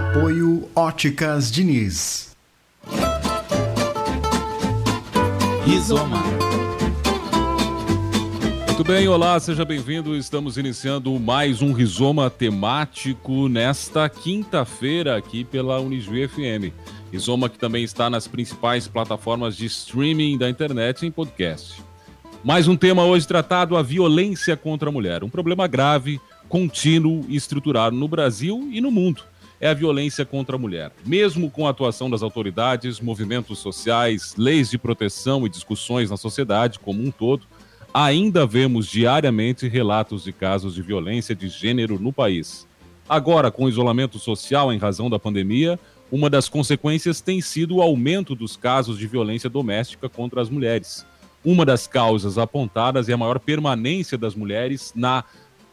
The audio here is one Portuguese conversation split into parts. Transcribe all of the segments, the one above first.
Apoio Óticas Diniz. Rizoma. Muito bem, olá, seja bem-vindo. Estamos iniciando mais um Rizoma temático nesta quinta-feira aqui pela Unijuí FM. Rizoma que também está nas principais plataformas de streaming da internet em podcast. Mais um tema hoje tratado: a violência contra a mulher. Um problema grave, contínuo e estruturado no Brasil e no mundo. É a violência contra a mulher. Mesmo com a atuação das autoridades, movimentos sociais, leis de proteção e discussões na sociedade como um todo, ainda vemos diariamente relatos de casos de violência de gênero no país. Agora, com o isolamento social em razão da pandemia, uma das consequências tem sido o aumento dos casos de violência doméstica contra as mulheres. Uma das causas apontadas é a maior permanência das mulheres na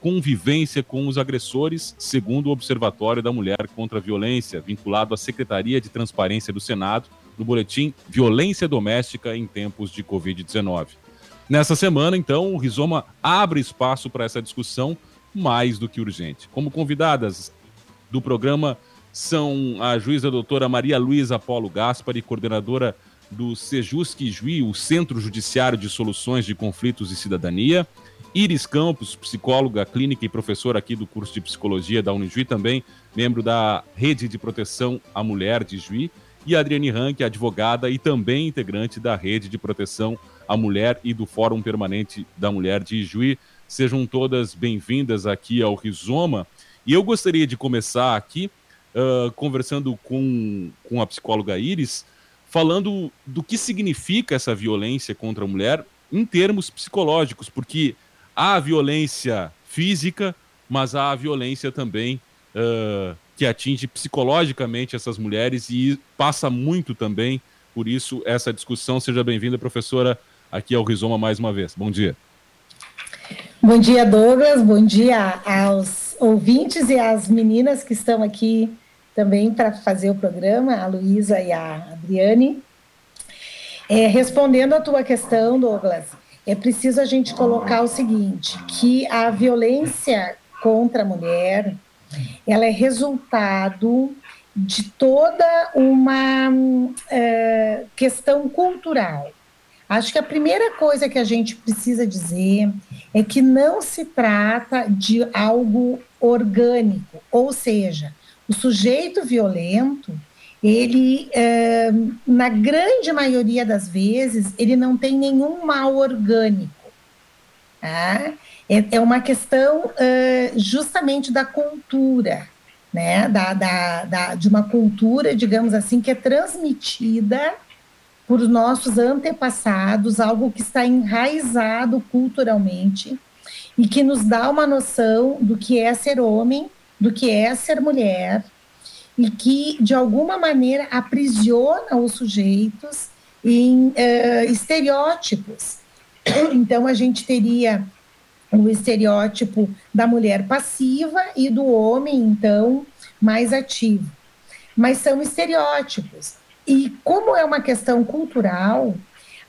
convivência com os agressores, segundo o Observatório da Mulher contra a Violência, vinculado à Secretaria de Transparência do Senado, no boletim Violência Doméstica em Tempos de Covid-19. Nessa semana, então, o Rizoma abre espaço para essa discussão mais do que urgente. Como convidadas do programa são a juíza doutora Maria Luísa Paulo Gaspari, coordenadora do Sejusc Juí, o Centro Judiciário de Soluções de Conflitos e Cidadania. Iris Campos, psicóloga clínica e professora aqui do curso de psicologia da Unijuí, também membro da Rede de Proteção à Mulher de Juí. E Adriane Rank, advogada e também integrante da Rede de Proteção à Mulher e do Fórum Permanente da Mulher de Juí. Sejam todas bem-vindas aqui ao Rizoma. E eu gostaria de começar aqui uh, conversando com, com a psicóloga Iris, falando do que significa essa violência contra a mulher em termos psicológicos, porque há violência física, mas há violência também uh, que atinge psicologicamente essas mulheres e passa muito também por isso essa discussão. Seja bem-vinda, professora, aqui ao Rizoma mais uma vez. Bom dia. Bom dia, Douglas. Bom dia aos ouvintes e às meninas que estão aqui também para fazer o programa, a Luísa e a Adriane. É, respondendo à tua questão, Douglas, é preciso a gente colocar o seguinte, que a violência contra a mulher, ela é resultado de toda uma é, questão cultural. Acho que a primeira coisa que a gente precisa dizer é que não se trata de algo orgânico, ou seja, o sujeito violento, ele, é, na grande maioria das vezes, ele não tem nenhum mal orgânico. Tá? É, é uma questão é, justamente da cultura, né? Da, da, da, de uma cultura, digamos assim, que é transmitida por nossos antepassados, algo que está enraizado culturalmente e que nos dá uma noção do que é ser homem do que é ser mulher e que, de alguma maneira, aprisiona os sujeitos em uh, estereótipos. Então, a gente teria o estereótipo da mulher passiva e do homem, então, mais ativo. Mas são estereótipos. E como é uma questão cultural,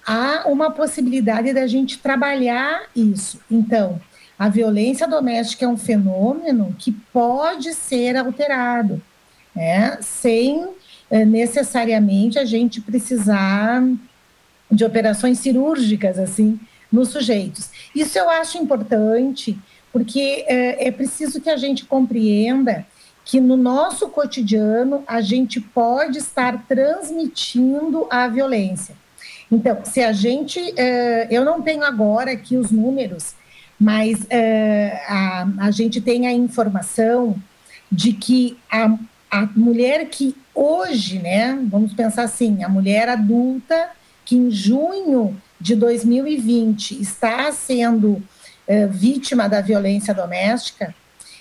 há uma possibilidade da gente trabalhar isso. Então, a violência doméstica é um fenômeno que pode ser alterado, né, sem é, necessariamente a gente precisar de operações cirúrgicas assim nos sujeitos. Isso eu acho importante porque é, é preciso que a gente compreenda que no nosso cotidiano a gente pode estar transmitindo a violência. Então, se a gente, é, eu não tenho agora aqui os números mas é, a, a gente tem a informação de que a, a mulher que hoje, né, vamos pensar assim, a mulher adulta que em junho de 2020 está sendo é, vítima da violência doméstica,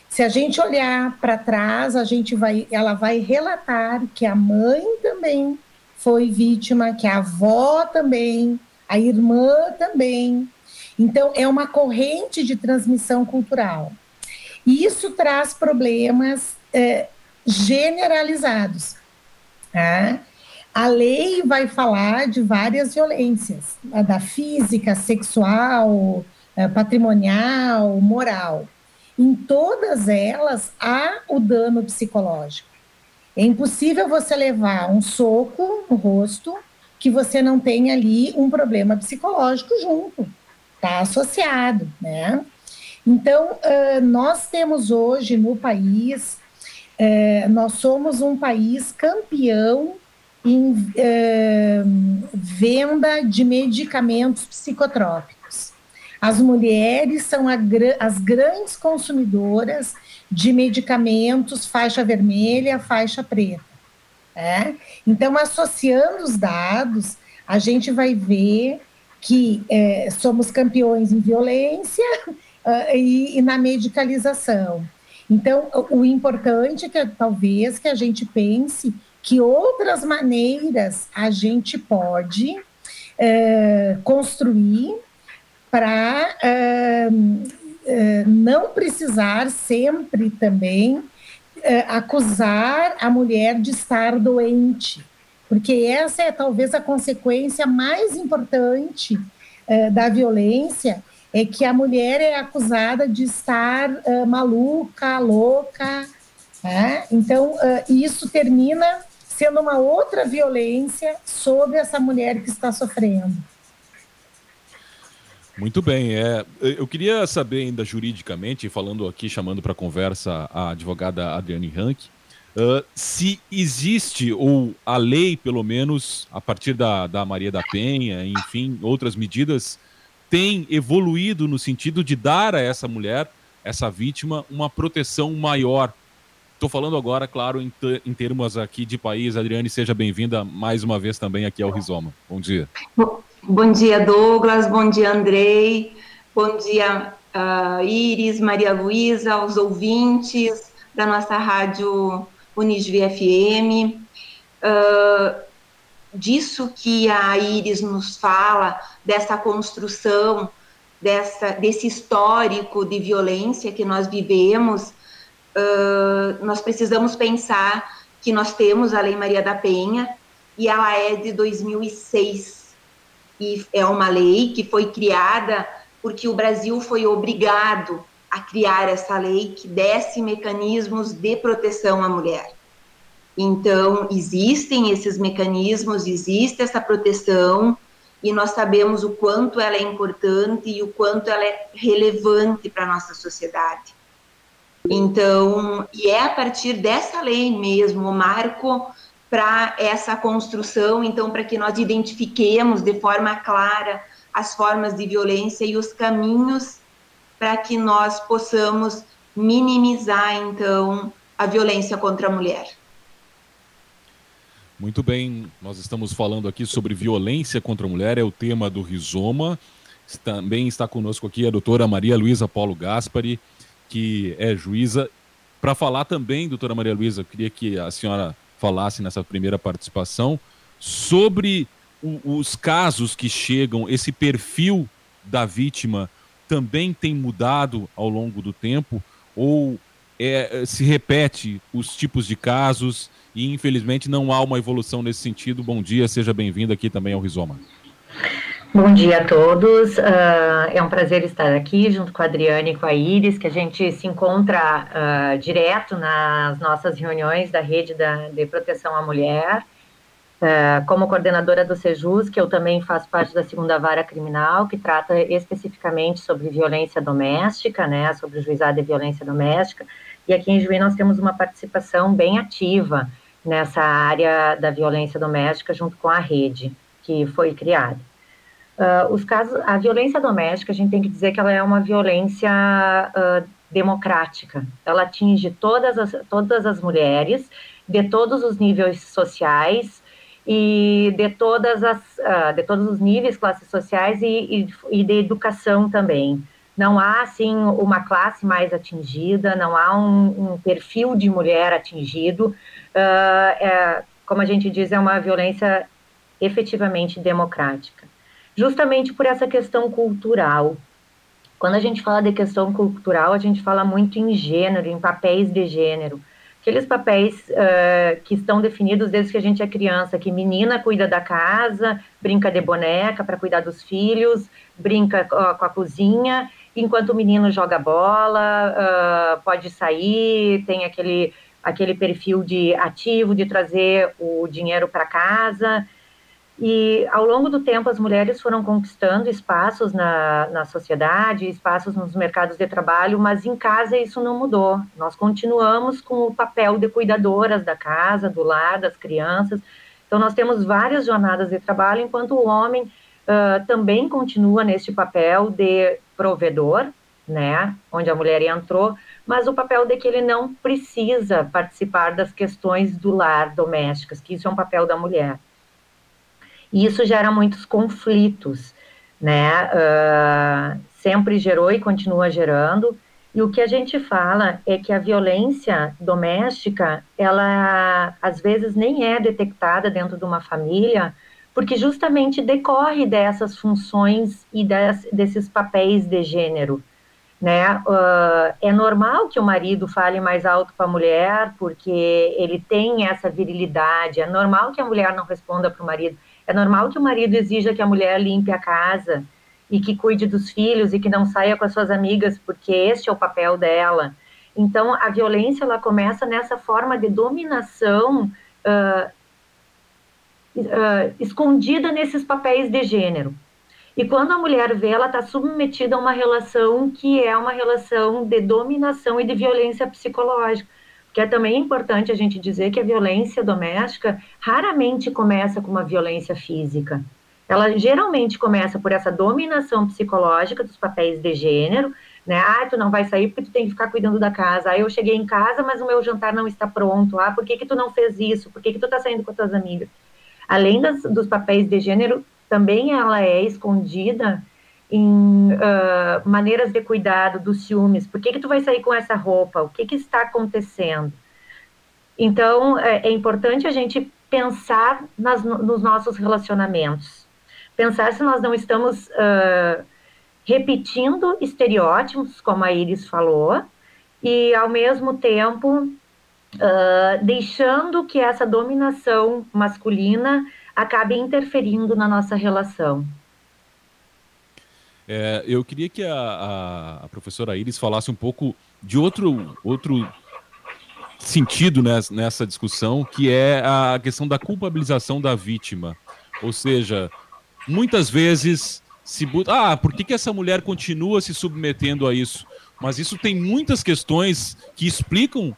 se a gente olhar para trás, a gente vai, ela vai relatar que a mãe também foi vítima, que a avó também, a irmã também, então, é uma corrente de transmissão cultural. E isso traz problemas é, generalizados. Tá? A lei vai falar de várias violências, da física, sexual, é, patrimonial, moral. Em todas elas há o dano psicológico. É impossível você levar um soco no rosto que você não tenha ali um problema psicológico junto, está associado, né? Então, nós temos hoje no país, uh, nós somos um país campeão em uh, venda de medicamentos psicotrópicos. As mulheres são a, as grandes consumidoras de medicamentos faixa vermelha, faixa preta. É? Então, associando os dados, a gente vai ver que é, somos campeões em violência uh, e, e, na medicalização. Então, o, importante é que talvez que a gente pense que outras maneiras a gente pode uh, construir para uh, não precisar sempre também acusar a mulher de estar doente, porque essa é talvez a consequência mais importante da violência, é que a mulher é acusada de estar uh, maluca, louca, né? então uh, isso termina sendo uma outra violência sobre essa mulher que está sofrendo. Muito bem. É, eu queria saber ainda juridicamente, falando aqui, chamando para conversa a advogada Adriane Rank, uh, se existe, ou a lei, pelo menos, a partir da, da Maria da Penha, enfim, outras medidas, tem evoluído no sentido de dar a essa mulher, essa vítima, uma proteção maior. Estou falando agora, claro, em, em, termos aqui de país. Adriane, seja bem-vinda mais uma vez também aqui ao Rizoma. Bom dia. Bom dia, Douglas. Bom dia, Andrei. Bom dia, uh, Iris, Maria Luísa, os ouvintes da nossa rádio Unisv FM. Uh, disso que a Iris nos fala, dessa construção, dessa, desse histórico de violência que nós vivemos, uh, nós precisamos pensar que nós temos a Lei Maria da Penha e ela é de 2006 e é uma lei que foi criada porque o Brasil foi obrigado a criar essa lei que desse mecanismos de proteção à mulher. Então, existem esses mecanismos, existe essa proteção, e nós sabemos o quanto ela é importante e o quanto ela é relevante para a nossa sociedade. Então, e é a partir dessa lei mesmo, o marco para essa construção, então, para que nós identifiquemos de forma clara as formas de violência e os caminhos para que nós possamos minimizar, então, a violência contra a mulher. Muito bem, nós estamos falando aqui sobre violência contra a mulher, é o tema do Rizoma. Também está conosco aqui a doutora Maria Luísa Paulo Gaspari, que é juíza. Para falar também, doutora Maria Luísa, eu queria que a senhora falasse nessa primeira participação sobre o, os casos que chegam, esse perfil da vítima também tem mudado ao longo do tempo ou é, se repete os tipos de casos e infelizmente não há uma evolução nesse sentido. Bom dia, seja bem-vindo aqui também ao Rizoma. Bom dia a todos, uh, é um prazer estar aqui junto com a Adriane e com a Iris, que a gente se encontra uh, direto nas nossas reuniões da Rede da, de Proteção à Mulher, uh, como coordenadora do SEJUS, que eu também faço parte da segunda vara criminal, que trata especificamente sobre violência doméstica, né, sobre o juizado de violência doméstica, e aqui em Juiz nós temos uma participação bem ativa, nessa área da violência doméstica junto com a rede que foi criada. Uh, os casos, a violência doméstica, a gente tem que dizer que ela é uma violência uh, democrática. Ela atinge todas as, todas as mulheres, de todos os níveis sociais e de todas as, uh, de todos os níveis, classes sociais e, e, e de educação também. Não há, assim, uma classe mais atingida, não há um, um perfil de mulher atingido, uh, é, como a gente diz, é uma violência efetivamente democrática. Justamente por essa questão cultural. Quando a gente fala de questão cultural, a gente fala muito em gênero, em papéis de gênero. Aqueles papéis uh, que estão definidos desde que a gente é criança, que menina cuida da casa, brinca de boneca para cuidar dos filhos, brinca uh, com a cozinha, enquanto o menino joga bola, uh, pode sair, tem aquele aquele perfil de ativo, de trazer o dinheiro para casa. E ao longo do tempo, as mulheres foram conquistando espaços na, na sociedade, espaços nos mercados de trabalho, mas em casa isso não mudou. Nós continuamos com o papel de cuidadoras da casa, do lar, das crianças. Então, nós temos várias jornadas de trabalho, enquanto o homem uh, também continua neste papel de provedor, né, onde a mulher entrou, mas o papel de que ele não precisa participar das questões do lar domésticas, que isso é um papel da mulher. E isso gera muitos conflitos, né? Uh, sempre gerou e continua gerando. E o que a gente fala é que a violência doméstica, ela às vezes nem é detectada dentro de uma família, porque justamente decorre dessas funções e des, desses papéis de gênero. Né? Uh, é normal que o marido fale mais alto para a mulher, porque ele tem essa virilidade. É normal que a mulher não responda para o marido. É normal que o marido exija que a mulher limpe a casa e que cuide dos filhos e que não saia com as suas amigas, porque este é o papel dela. Então, a violência ela começa nessa forma de dominação uh, uh, escondida nesses papéis de gênero. E quando a mulher vê, ela está submetida a uma relação que é uma relação de dominação e de violência psicológica que é também importante a gente dizer que a violência doméstica raramente começa com uma violência física. Ela geralmente começa por essa dominação psicológica dos papéis de gênero, né? Ah, tu não vai sair porque tu tem que ficar cuidando da casa. Ah, eu cheguei em casa, mas o meu jantar não está pronto. Ah, por que que tu não fez isso? Por que que tu tá saindo com as tuas amigas? Além das, dos papéis de gênero, também ela é escondida em uh, maneiras de cuidado dos ciúmes. Por que, que tu vai sair com essa roupa? O que, que está acontecendo? Então, é, é importante a gente pensar nas, nos nossos relacionamentos. Pensar se nós não estamos uh, repetindo estereótipos, como a Iris falou, e, ao mesmo tempo, uh, deixando que essa dominação masculina acabe interferindo na nossa relação. É, eu queria que a, a, a, professora Iris falasse um pouco de outro, outro sentido nessa, nessa discussão, que é a questão da culpabilização da vítima. Ou seja, muitas vezes se ah, por que, que essa mulher continua se submetendo a isso? Mas isso tem muitas questões que explicam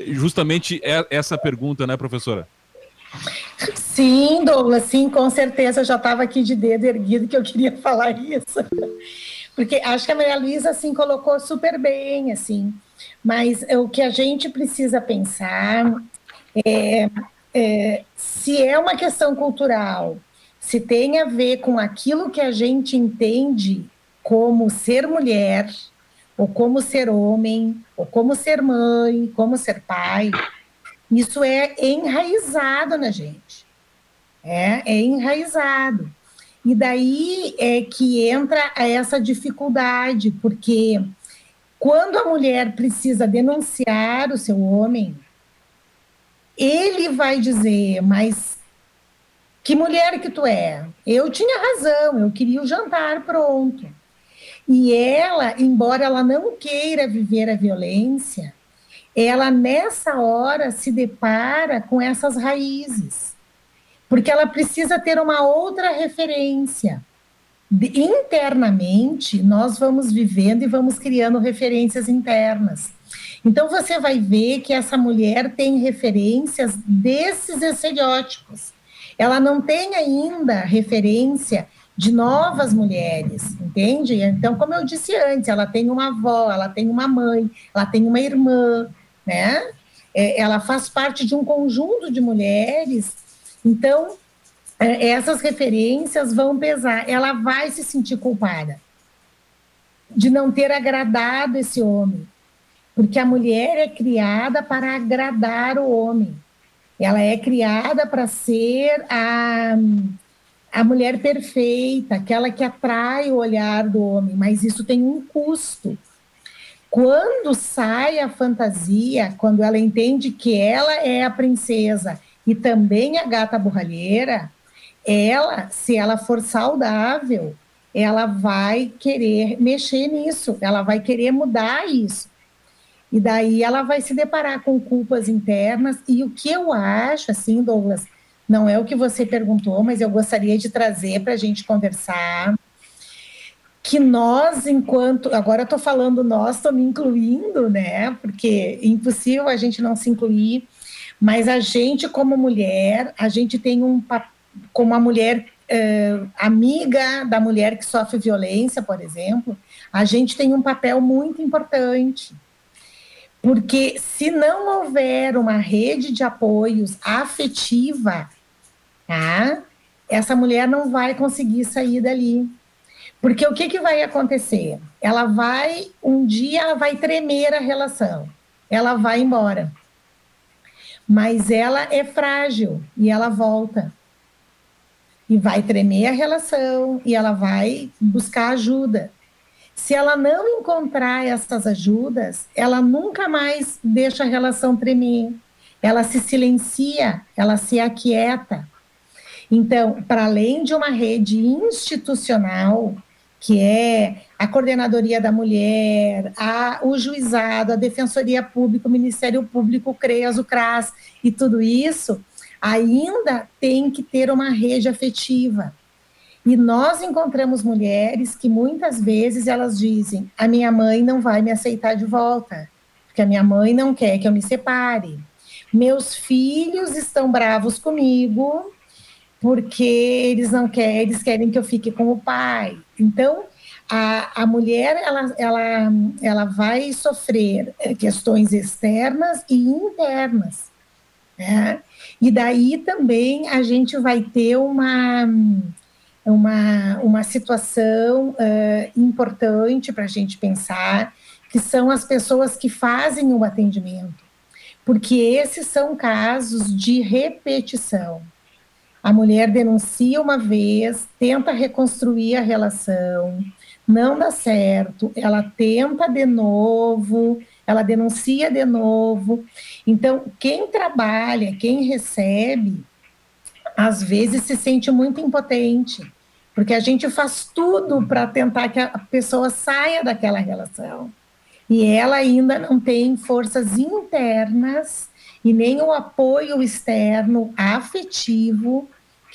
justamente essa pergunta, né, professora? Sim, Douglas, sim, com certeza. Eu já estava aqui de dedo erguido que eu queria falar isso. Porque acho que a Maria Luísa, assim, colocou super bem, assim. Mas o que a gente precisa pensar é, é se é uma questão cultural, se tem a ver com aquilo que a gente entende como ser mulher, ou como ser homem, ou como ser mãe, como ser pai, isso é enraizado na gente. É, é enraizado. E daí é que entra essa dificuldade, porque quando a mulher precisa denunciar o seu homem, ele vai dizer, mas que mulher que tu é? Eu tinha razão, eu queria o jantar pronto. E ela, embora ela não queira viver a violência, ela nessa hora se depara com essas raízes, porque ela precisa ter uma outra referência. Internamente, nós vamos vivendo e vamos criando referências internas. Então, você vai ver que essa mulher tem referências desses estereótipos. Ela não tem ainda referência de novas mulheres, entende? Então, como eu disse antes, ela tem uma avó, ela tem uma mãe, ela tem uma irmã, né? É, ela faz parte de um conjunto de mulheres, então é, essas referências vão pesar. Ela vai se sentir culpada de não ter agradado esse homem, porque a mulher é criada para agradar o homem. Ela é criada para ser a, a mulher perfeita, aquela que atrai o olhar do homem, mas isso tem um custo. Quando sai a fantasia, quando ela entende que ela é a princesa e também a gata borralheira, ela, se ela for saudável, ela vai querer mexer nisso, ela vai querer mudar isso. E daí ela vai se deparar com culpas internas. E o que eu acho, assim, Douglas, não é o que você perguntou, mas eu gostaria de trazer para a gente conversar. Que nós, enquanto. Agora estou falando nós, estou me incluindo, né? Porque é impossível a gente não se incluir. Mas a gente, como mulher, a gente tem um como a mulher eh, amiga da mulher que sofre violência, por exemplo, a gente tem um papel muito importante. Porque se não houver uma rede de apoios afetiva, tá? essa mulher não vai conseguir sair dali. Porque o que, que vai acontecer? Ela vai, um dia ela vai tremer a relação, ela vai embora. Mas ela é frágil e ela volta. E vai tremer a relação e ela vai buscar ajuda. Se ela não encontrar essas ajudas, ela nunca mais deixa a relação tremer. Ela se silencia, ela se aquieta. Então, para além de uma rede institucional, que é a Coordenadoria da Mulher, a, o Juizado, a Defensoria Pública, o Ministério Público, o CREAS, o CRAS e tudo isso, ainda tem que ter uma rede afetiva. E nós encontramos mulheres que muitas vezes elas dizem: a minha mãe não vai me aceitar de volta, porque a minha mãe não quer que eu me separe. Meus filhos estão bravos comigo porque eles não querem, eles querem que eu fique com o pai. Então, a, a mulher ela, ela, ela vai sofrer questões externas e internas. Né? E daí também a gente vai ter uma uma, uma situação uh, importante para a gente pensar, que são as pessoas que fazem o atendimento, porque esses são casos de repetição. A mulher denuncia uma vez, tenta reconstruir a relação, não dá certo, ela tenta de novo, ela denuncia de novo. Então, quem trabalha, quem recebe, às vezes se sente muito impotente porque a gente faz tudo para tentar que a pessoa saia daquela relação. E ela ainda não tem forças internas e nem o apoio externo afetivo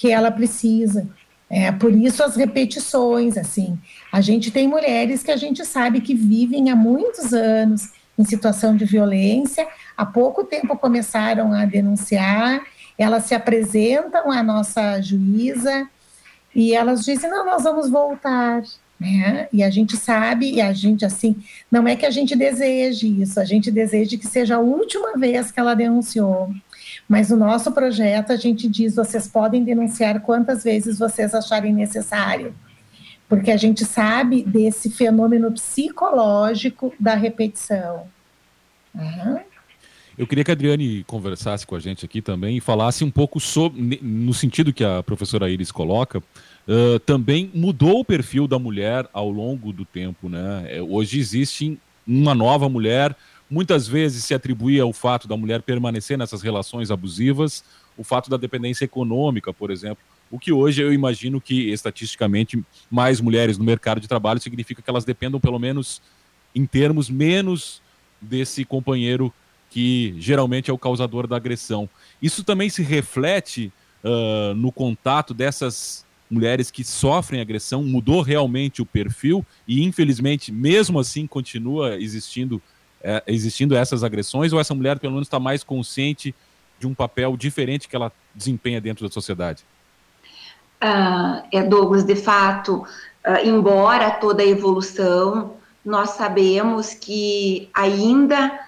que ela precisa. É por isso as repetições, assim. A gente tem mulheres que a gente sabe que vivem há muitos anos em situação de violência, há pouco tempo começaram a denunciar, elas se apresentam à nossa juíza, e elas dizem: não, nós vamos voltar. Né? E a gente sabe, e a gente, assim, não é que a gente deseje isso, a gente deseja que seja a última vez que ela denunciou. Mas o nosso projeto, a gente diz: vocês podem denunciar quantas vezes vocês acharem necessário. Porque a gente sabe desse fenômeno psicológico da repetição. Uhum. Eu queria que a Adriane conversasse com a gente aqui também e falasse um pouco sobre, no sentido que a professora Iris coloca, uh, também mudou o perfil da mulher ao longo do tempo, né? É, hoje existe uma nova mulher, muitas vezes se atribuía ao fato da mulher permanecer nessas relações abusivas, o fato da dependência econômica, por exemplo, o que hoje eu imagino que, estatisticamente, mais mulheres no mercado de trabalho significa que elas dependam, pelo menos em termos, menos desse companheiro que geralmente é o causador da agressão. Isso também se reflete uh, no contato dessas mulheres que sofrem agressão, mudou realmente o perfil e, infelizmente, mesmo assim, continua existindo, é, existindo essas agressões, ou essa mulher, pelo menos, está mais consciente de um papel diferente que ela desempenha dentro da sociedade? Uh, é, Douglas, de fato, uh, embora toda a evolução, nós sabemos que ainda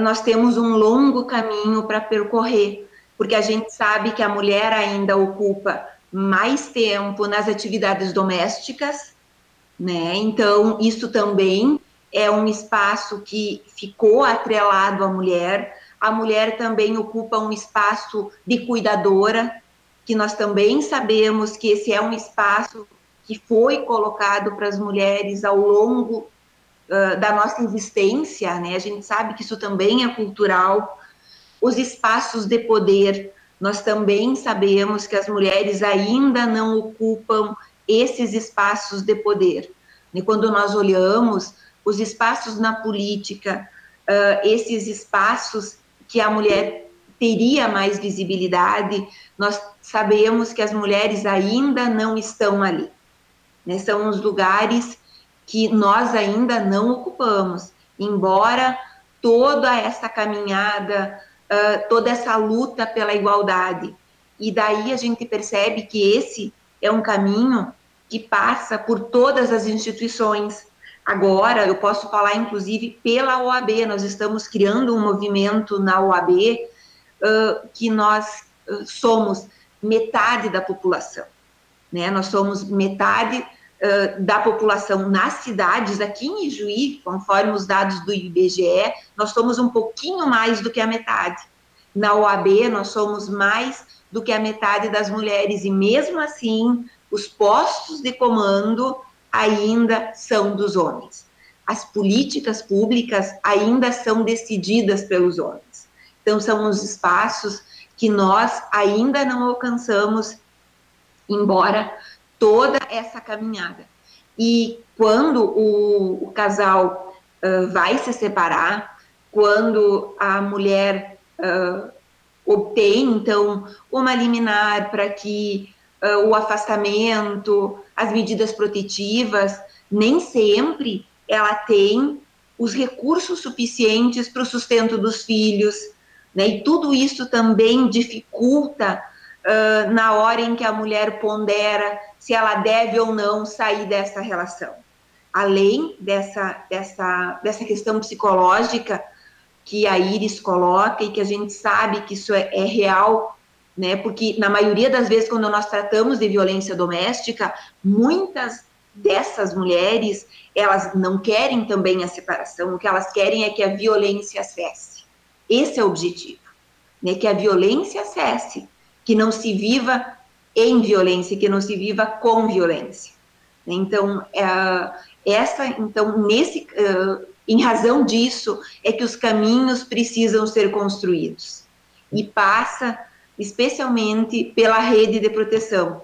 nós temos um longo caminho para percorrer, porque a gente sabe que a mulher ainda ocupa mais tempo nas atividades domésticas, né? Então, isso também é um espaço que ficou atrelado à mulher. A mulher também ocupa um espaço de cuidadora, que nós também sabemos que esse é um espaço que foi colocado para as mulheres ao longo da nossa existência, né? A gente sabe que isso também é cultural. Os espaços de poder, nós também sabemos que as mulheres ainda não ocupam esses espaços de poder. E quando nós olhamos os espaços na política, uh, esses espaços que a mulher teria mais visibilidade, nós sabemos que as mulheres ainda não estão ali. Né? São os lugares que nós ainda não ocupamos, embora toda essa caminhada, uh, toda essa luta pela igualdade. E daí a gente percebe que esse é um caminho que passa por todas as instituições. Agora, eu posso falar, inclusive, pela OAB, nós estamos criando um movimento na OAB uh, que nós uh, somos metade da população. Né? Nós somos metade uh, da população nas cidades, aqui em Ijuí, conforme os dados do IBGE, nós somos um pouquinho mais do que a metade. Na OAB, nós somos mais do que a metade das mulheres, e mesmo assim, os postos de comando ainda são dos homens. As políticas públicas ainda são decididas pelos homens. Então, são os espaços que nós ainda não alcançamos, embora toda essa caminhada. E quando o, o casal uh, vai se separar, quando a mulher uh, obtém, então, uma liminar para que uh, o afastamento, as medidas protetivas, nem sempre ela tem os recursos suficientes para o sustento dos filhos, né? E tudo isso também dificulta uh, na hora em que a mulher pondera se ela deve ou não sair dessa relação. Além dessa, dessa, dessa questão psicológica que a Iris coloca e que a gente sabe que isso é, é real né? Porque na maioria das vezes quando nós tratamos de violência doméstica, muitas dessas mulheres, elas não querem também a separação, o que elas querem é que a violência cesse. Esse é o objetivo, né? Que a violência cesse, que não se viva em violência, que não se viva com violência. Então, é, essa, então, nesse, uh, em razão disso, é que os caminhos precisam ser construídos. E passa especialmente pela rede de proteção,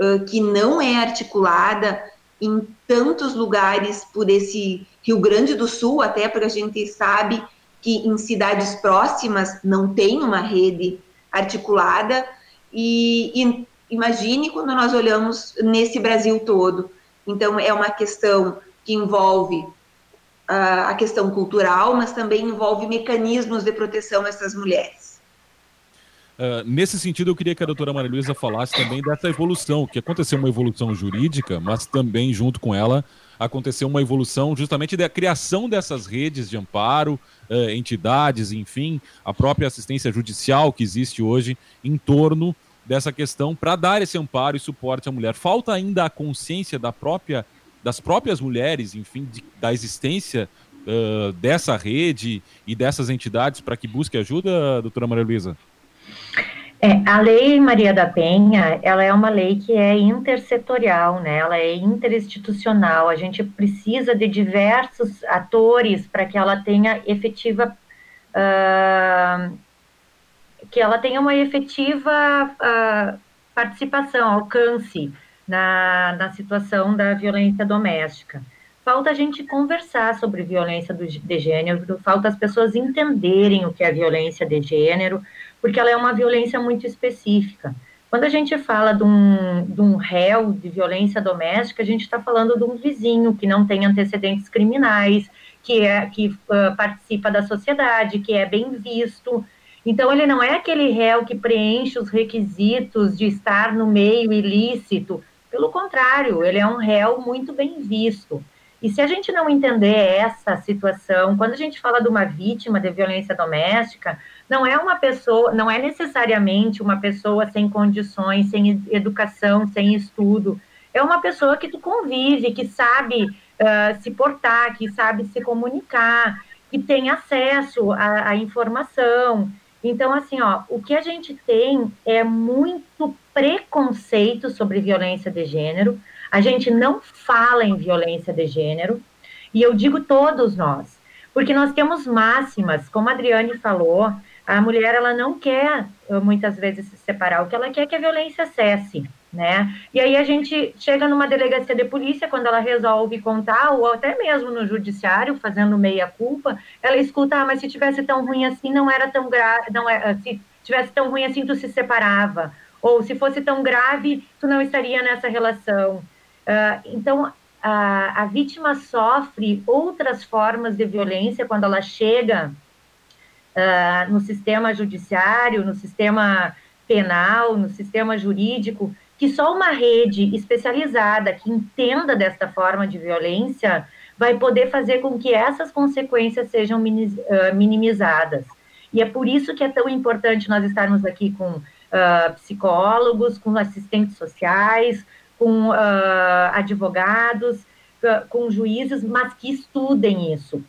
uh, que não é articulada em tantos lugares por esse Rio Grande do Sul, até porque a gente sabe que em cidades próximas não tem uma rede articulada, e, e imagine quando nós olhamos nesse Brasil todo. Então, é uma questão que envolve uh, a questão cultural, mas também envolve mecanismos de proteção a essas mulheres. Uh, nesse sentido, eu queria que a doutora Maria Luísa falasse também dessa evolução, que aconteceu uma evolução jurídica, mas também, junto com ela, aconteceu uma evolução justamente da criação dessas redes de amparo, uh, entidades, enfim, a própria assistência judicial que existe hoje em torno dessa questão para dar esse amparo e suporte à mulher. Falta ainda a consciência da própria, das próprias mulheres, enfim, de, da existência uh, dessa rede e dessas entidades para que busque ajuda, doutora Maria Luísa? É, a Lei Maria da Penha, ela é uma lei que é intersetorial, né? Ela é interinstitucional. A gente precisa de diversos atores para que ela tenha efetiva, uh, que ela tenha uma efetiva uh, participação, alcance na, na situação da violência doméstica. Falta a gente conversar sobre violência do, de gênero, falta as pessoas entenderem o que é violência de gênero, porque ela é uma violência muito específica. Quando a gente fala de um, de um réu de violência doméstica, a gente está falando de um vizinho que não tem antecedentes criminais, que, é, que uh, participa da sociedade, que é bem visto. Então, ele não é aquele réu que preenche os requisitos de estar no meio ilícito. Pelo contrário, ele é um réu muito bem visto. E se a gente não entender essa situação, quando a gente fala de uma vítima de violência doméstica, não é uma pessoa, não é necessariamente uma pessoa sem condições, sem educação, sem estudo. É uma pessoa que tu convive, que sabe uh, se portar, que sabe se comunicar, que tem acesso à, informação. Então, assim, ó, o que a gente tem é muito preconceito sobre violência de gênero, a gente não fala em violência de gênero, e eu digo todos nós, porque nós temos máximas, como a Adriane falou, a mulher ela não quer muitas vezes se separar, o que ela quer é que a violência cesse. né? E aí a gente chega numa delegacia de polícia quando ela resolve contar, ou até mesmo no judiciário, fazendo meia culpa, ela escuta, ah, mas se tivesse tão ruim assim, não era tão grave, não é, se tivesse tão ruim assim, tu se separava, ou se fosse tão grave, tu não estaria nessa relação. Uh, então, a, a vítima sofre outras formas de violência quando ela chega uh, no sistema judiciário, no sistema penal, no sistema jurídico, que só uma rede especializada que entenda desta forma de violência vai poder fazer com que essas consequências sejam minimizadas. E é por isso que é tão importante nós estarmos aqui com uh, psicólogos, com assistentes sociais, com uh, advogados, com juízes, mas que estudem isso.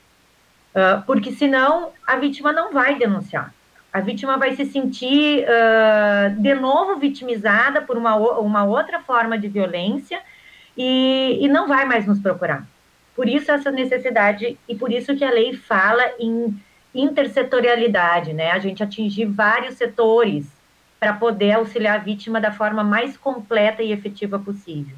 Porque senão a vítima não vai denunciar a vítima vai se sentir uh, de novo vitimizada por uma, uma outra forma de violência e, e não vai mais nos procurar. Por isso essa necessidade e por isso que a lei fala em intersetorialidade, né? A gente atingir vários setores para poder auxiliar a vítima da forma mais completa e efetiva possível.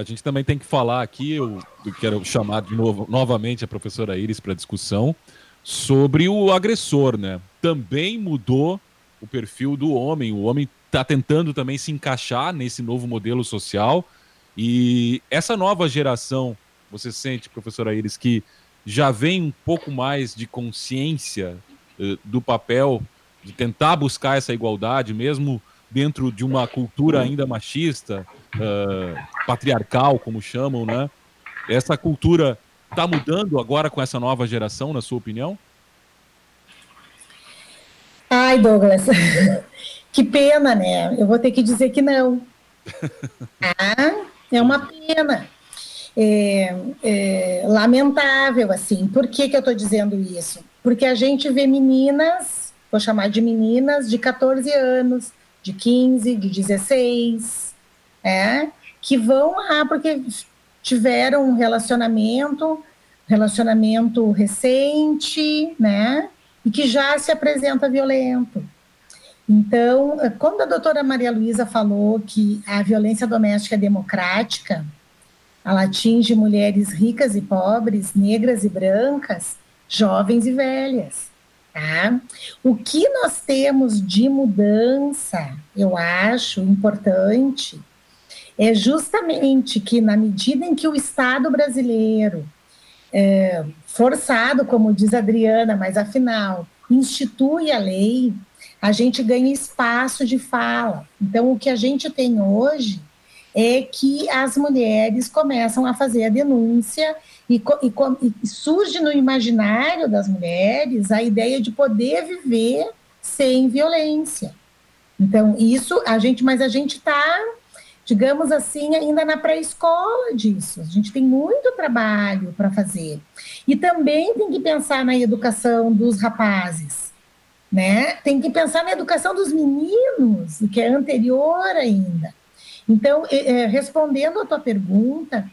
A gente também tem que falar aqui, eu quero chamar de novo, novamente a professora Iris para discussão, sobre o agressor, né? Também mudou o perfil do homem. O homem está tentando também se encaixar nesse novo modelo social. E essa nova geração, você sente, professora Iris, que já vem um pouco mais de consciência uh, do papel de tentar buscar essa igualdade, mesmo dentro de uma cultura ainda machista, uh, patriarcal, como chamam, né? Essa cultura Está mudando agora com essa nova geração, na sua opinião? Ai, Douglas, que pena, né? Eu vou ter que dizer que não. ah, é uma pena. É, é, lamentável, assim. Por que, que eu estou dizendo isso? Porque a gente vê meninas, vou chamar de meninas, de 14 anos, de 15, de 16, é, que vão lá porque tiveram um relacionamento, relacionamento recente, né? E que já se apresenta violento. Então, quando a doutora Maria Luísa falou que a violência doméstica é democrática, ela atinge mulheres ricas e pobres, negras e brancas, jovens e velhas. Tá? O que nós temos de mudança, eu acho importante, é justamente que, na medida em que o Estado brasileiro, é, forçado, como diz Adriana, mas afinal, institui a lei, a gente ganha espaço de fala. Então, o que a gente tem hoje é que as mulheres começam a fazer a denúncia e, e, e, surge no imaginário das mulheres a ideia de poder viver sem violência. Então, isso a gente, mas a gente está digamos assim, ainda na pré-escola disso. A gente tem muito trabalho para fazer. E também tem que pensar na educação dos rapazes, né? Tem que pensar na educação dos meninos, que é anterior ainda. Então, é, respondendo a tua pergunta,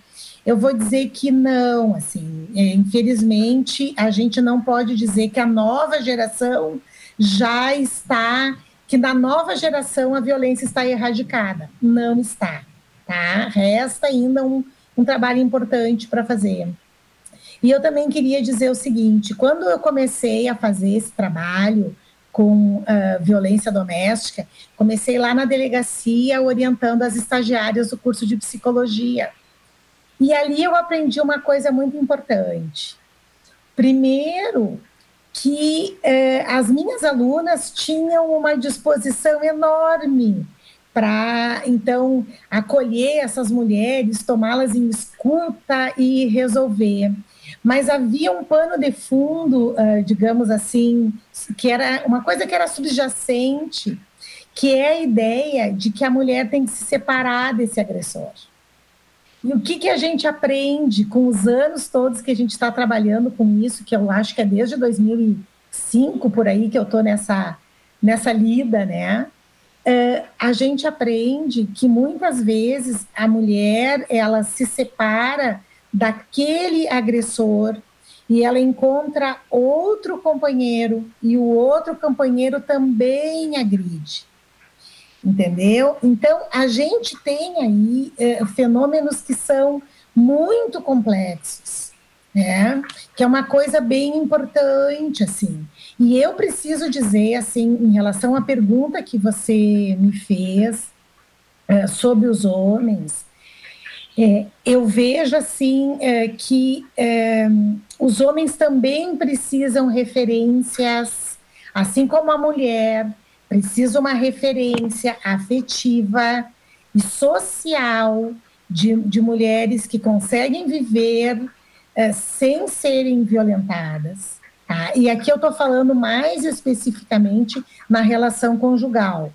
eu vou dizer que não, assim, é, infelizmente, a gente não pode dizer que a nova geração já está que na nova geração a violência está erradicada. Não está, tá? Resta ainda um, um trabalho importante para fazer. E eu também queria dizer o seguinte: quando eu comecei a fazer esse trabalho com uh, violência doméstica, comecei lá na delegacia orientando as estagiárias do curso de psicologia. E ali eu aprendi uma coisa muito importante. Primeiro, que eh, as minhas alunas tinham uma disposição enorme para então acolher essas mulheres, tomá-las em escuta e resolver. Mas havia um pano de fundo, uh, digamos assim, que era uma coisa que era subjacente, que é a ideia de que a mulher tem que se separar desse agressor. E o que, que a gente aprende com os anos todos que a gente está trabalhando com isso, que eu acho que é desde 2005 por aí que eu estou nessa, nessa lida, né? É, a gente aprende que muitas vezes a mulher ela se separa daquele agressor e ela encontra outro companheiro e o outro companheiro também agride. Entendeu? Então, a gente tem aí é, fenômenos que são muito complexos, né? Que é uma coisa bem importante, assim. E eu preciso dizer, assim, em relação à pergunta que você me fez é, sobre os homens, é, eu vejo, assim, que os homens também precisam referências, assim como a mulher, precisa uma referência afetiva e social de, de mulheres que conseguem viver é, sem serem violentadas. Tá? E aqui eu estou falando mais especificamente na relação conjugal,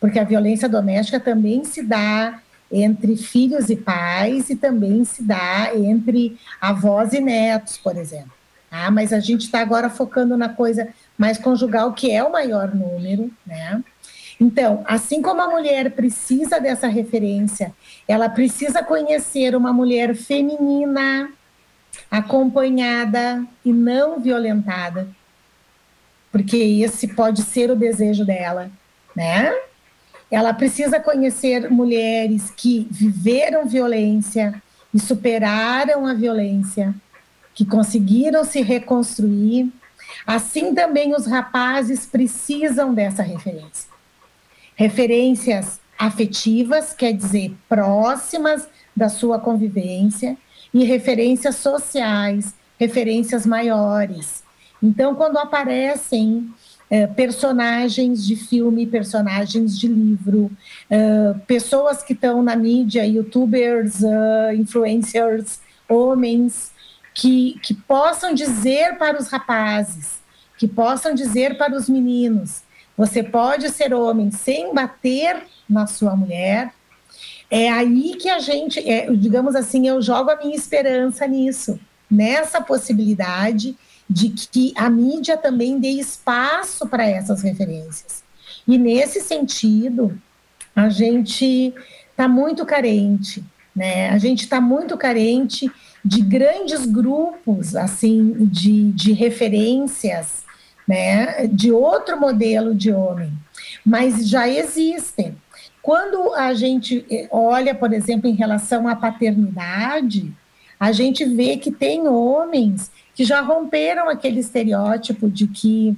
porque a violência doméstica também se dá entre filhos e pais e também se dá entre avós e netos, por exemplo. Tá? Mas a gente está agora focando na coisa mais conjugal, que é o maior número, né? Então, assim como a mulher precisa dessa referência, ela precisa conhecer uma mulher feminina, acompanhada e não violentada, porque esse pode ser o desejo dela, né? Ela precisa conhecer mulheres que viveram violência e superaram a violência, que conseguiram se reconstruir. Assim também os rapazes precisam dessa referência. Referências afetivas, quer dizer, próximas da sua convivência, e referências sociais, referências maiores. Então, quando aparecem é, personagens de filme, personagens de livro, é, pessoas que estão na mídia, youtubers, uh, influencers, homens, que, que possam dizer para os rapazes, que possam dizer para os meninos: você pode ser homem sem bater na sua mulher. É aí que a gente, é, digamos assim, eu jogo a minha esperança nisso, nessa possibilidade de que a mídia também dê espaço para essas referências. E nesse sentido, a gente está muito carente, né? A gente está muito carente de grandes grupos assim de, de referências né, de outro modelo de homem, mas já existem. Quando a gente eh, olha, por exemplo, em relação à paternidade, a gente vê que tem homens que já romperam aquele estereótipo de que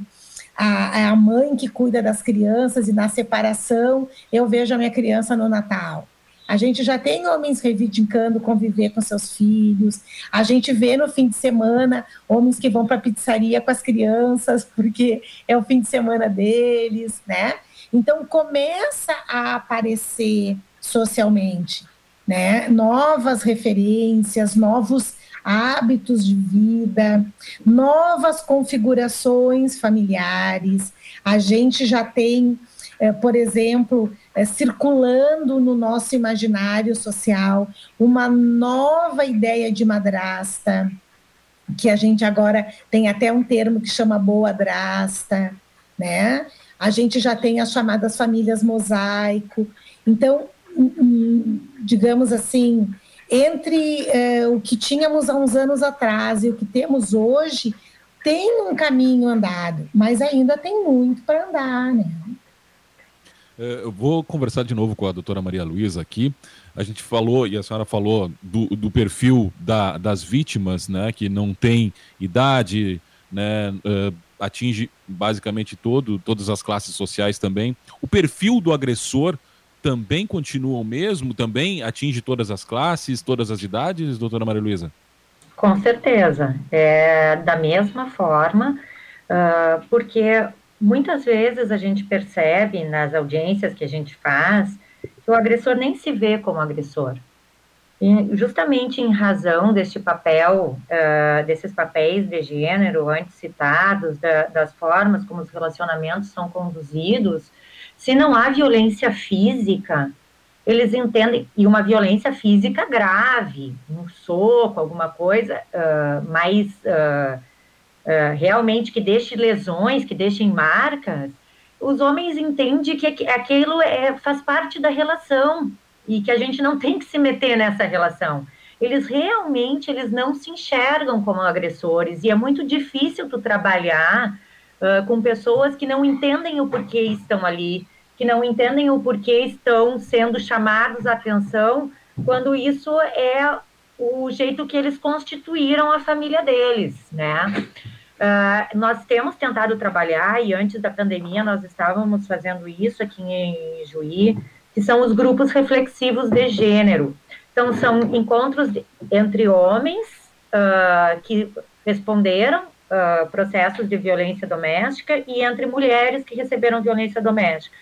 a, a mãe que cuida das crianças e na separação eu vejo a minha criança no Natal. A gente já tem homens reivindicando conviver com seus filhos. A gente vê no fim de semana homens que vão para a pizzaria com as crianças, porque é o fim de semana deles, né? Então começa a aparecer socialmente, né? Novas referências, novos hábitos de vida, novas configurações familiares. A gente já tem, é, por exemplo, é, circulando no nosso imaginário social uma nova ideia de madrasta, que a gente agora tem até um termo que chama boa drasta, né? A gente já tem as chamadas famílias mosaico. Então, digamos assim, entre é, o que tínhamos há uns anos atrás e o que temos hoje, tem um caminho andado, mas ainda tem muito para andar, né? É, eu vou conversar de novo com a doutora Maria Luísa aqui. A gente falou, e a senhora falou, do, do perfil da, das vítimas, né, que não tem idade, né, uh, atinge basicamente todo, todas as classes sociais também. O perfil do agressor também continua o mesmo? Também atinge todas as classes, todas as idades, doutora Maria Luísa? Com certeza. É da mesma forma, uh, porque muitas vezes a gente percebe nas audiências que a gente faz que o agressor nem se vê como agressor. E justamente em razão deste papel, uh, desses papéis de gênero antes citados, da, das formas como os relacionamentos são conduzidos, se não há violência física, eles entendem, e uma violência física grave, um soco, alguma coisa uh, mais uh, uh, realmente que deixe lesões, que deixem marcas, os homens entendem que aquilo é, faz parte da relação e que a gente não tem que se meter nessa relação. Eles realmente eles não se enxergam como agressores e é muito difícil tu trabalhar uh, com pessoas que não entendem o porquê estão ali, que não entendem o porquê estão sendo chamados a atenção, quando isso é o jeito que eles constituíram a família deles, né? Uh, nós temos tentado trabalhar, e antes da pandemia nós estávamos fazendo isso aqui em Juí, que são os grupos reflexivos de gênero. Então, são encontros entre homens uh, que responderam uh, processos de violência doméstica e entre mulheres que receberam violência doméstica.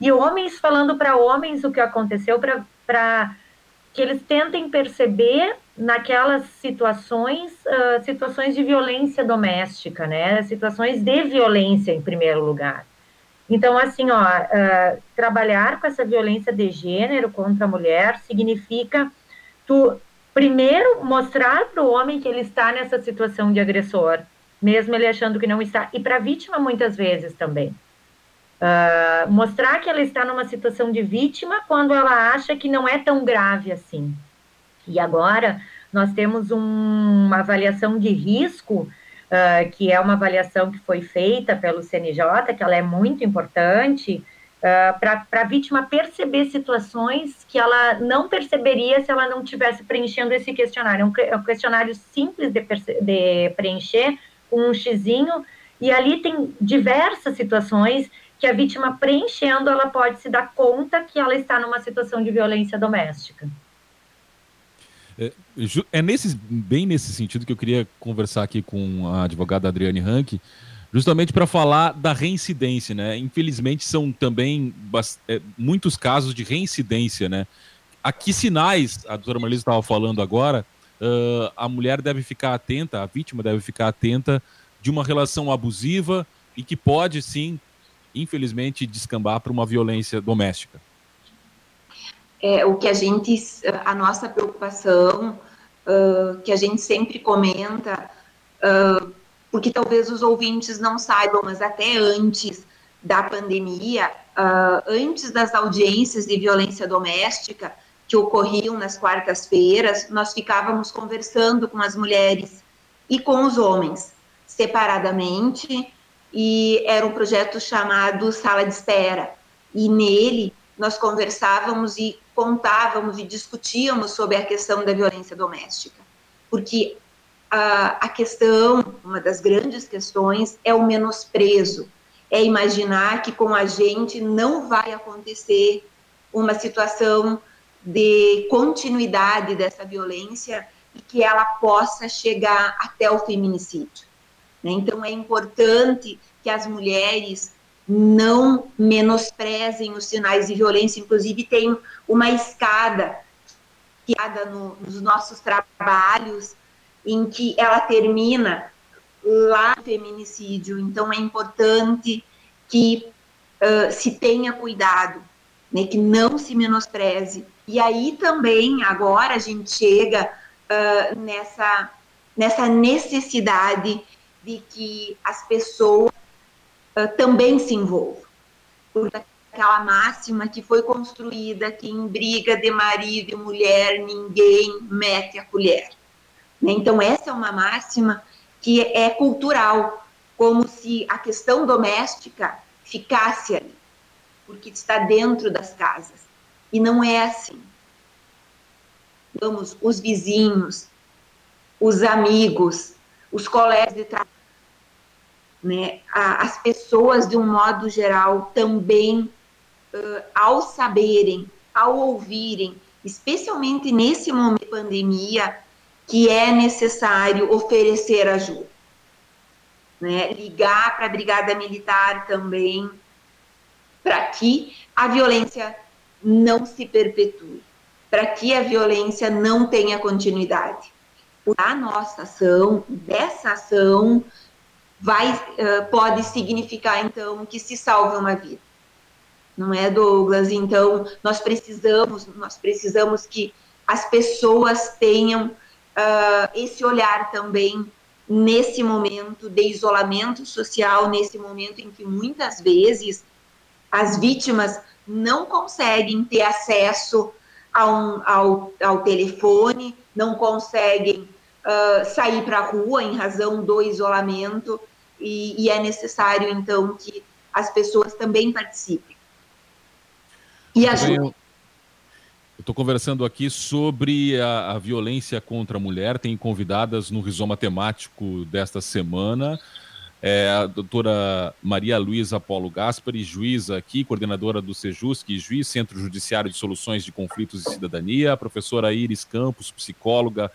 E homens falando para homens o que aconteceu, para que eles tentem perceber naquelas situações, uh, situações de violência doméstica, né? Situações de violência em primeiro lugar. Então, assim, ó, uh, trabalhar com essa violência de gênero contra a mulher significa tu primeiro mostrar para o homem que ele está nessa situação de agressor, mesmo ele achando que não está, e para a vítima muitas vezes também. Uh, mostrar que ela está numa situação de vítima quando ela acha que não é tão grave assim. E agora nós temos um, uma avaliação de risco, uh, que é uma avaliação que foi feita pelo CNJ, que ela é muito importante, uh, para a vítima perceber situações que ela não perceberia se ela não estivesse preenchendo esse questionário. É um, é um questionário simples de, de preencher, com um xizinho, e ali tem diversas situações que a vítima preenchendo, ela pode se dar conta que ela está numa situação de violência doméstica. É, é nesse, bem nesse sentido que eu queria conversar aqui com a advogada Adriane Rank, justamente para falar da reincidência, né? Infelizmente são também é, muitos casos de reincidência, né? A que sinais, a doutora Marlise estava falando agora, uh, a mulher deve ficar atenta, a vítima deve ficar atenta de uma relação abusiva e que pode sim, infelizmente, descambar para uma violência doméstica é, o que a gente, a nossa preocupação, uh, que a gente sempre comenta, uh, porque talvez os ouvintes não saibam, mas até antes da pandemia, uh, antes das audiências de violência doméstica que ocorriam nas quartas-feiras, nós ficávamos conversando com as mulheres e com os homens separadamente, e era um projeto chamado Sala de Espera. E nele nós conversávamos e contávamos e discutíamos sobre a questão da violência doméstica, porque a, a questão, uma das grandes questões, é o menosprezo, é imaginar que com a gente não vai acontecer uma situação de continuidade dessa violência e que ela possa chegar até o feminicídio. Né? Então, é importante que as mulheres não menosprezem os sinais de violência. Inclusive, tem uma escada criada no, nos nossos trabalhos em que ela termina lá no feminicídio. Então, é importante que uh, se tenha cuidado, né, que não se menospreze. E aí também, agora, a gente chega uh, nessa, nessa necessidade de que as pessoas uh, também se envolvam. Porque aquela máxima que foi construída que em briga de marido e mulher ninguém mete a colher. Né? Então, essa é uma máxima que é cultural, como se a questão doméstica ficasse ali, porque está dentro das casas. E não é assim. Vamos, os vizinhos, os amigos, os colegas de trabalho, né? as pessoas, de um modo geral, também uh, ao saberem, ao ouvirem, especialmente nesse momento de pandemia, que é necessário oferecer ajuda. Né? Ligar para a Brigada Militar também, para que a violência não se perpetue, para que a violência não tenha continuidade. A nossa ação, dessa ação, vai, pode significar, então, que se salve uma vida não é, Douglas? Então, nós precisamos, nós precisamos que as pessoas tenham uh, esse olhar também nesse momento de isolamento social, nesse momento em que muitas vezes as vítimas não conseguem ter acesso um, ao, ao telefone, não conseguem uh, sair para a rua em razão do isolamento, e, e é necessário, então, que as pessoas também participem E a Ju... Eu estou conversando aqui sobre a, a, violência contra a mulher. Tem convidadas no Rizoma Temático desta semana. É, a doutora Maria Luísa Paulo Gaspari, juíza aqui, coordenadora do Sejusc, juiz, Centro Judiciário de Soluções de Conflitos e Cidadania. A professora Iris Campos, psicóloga,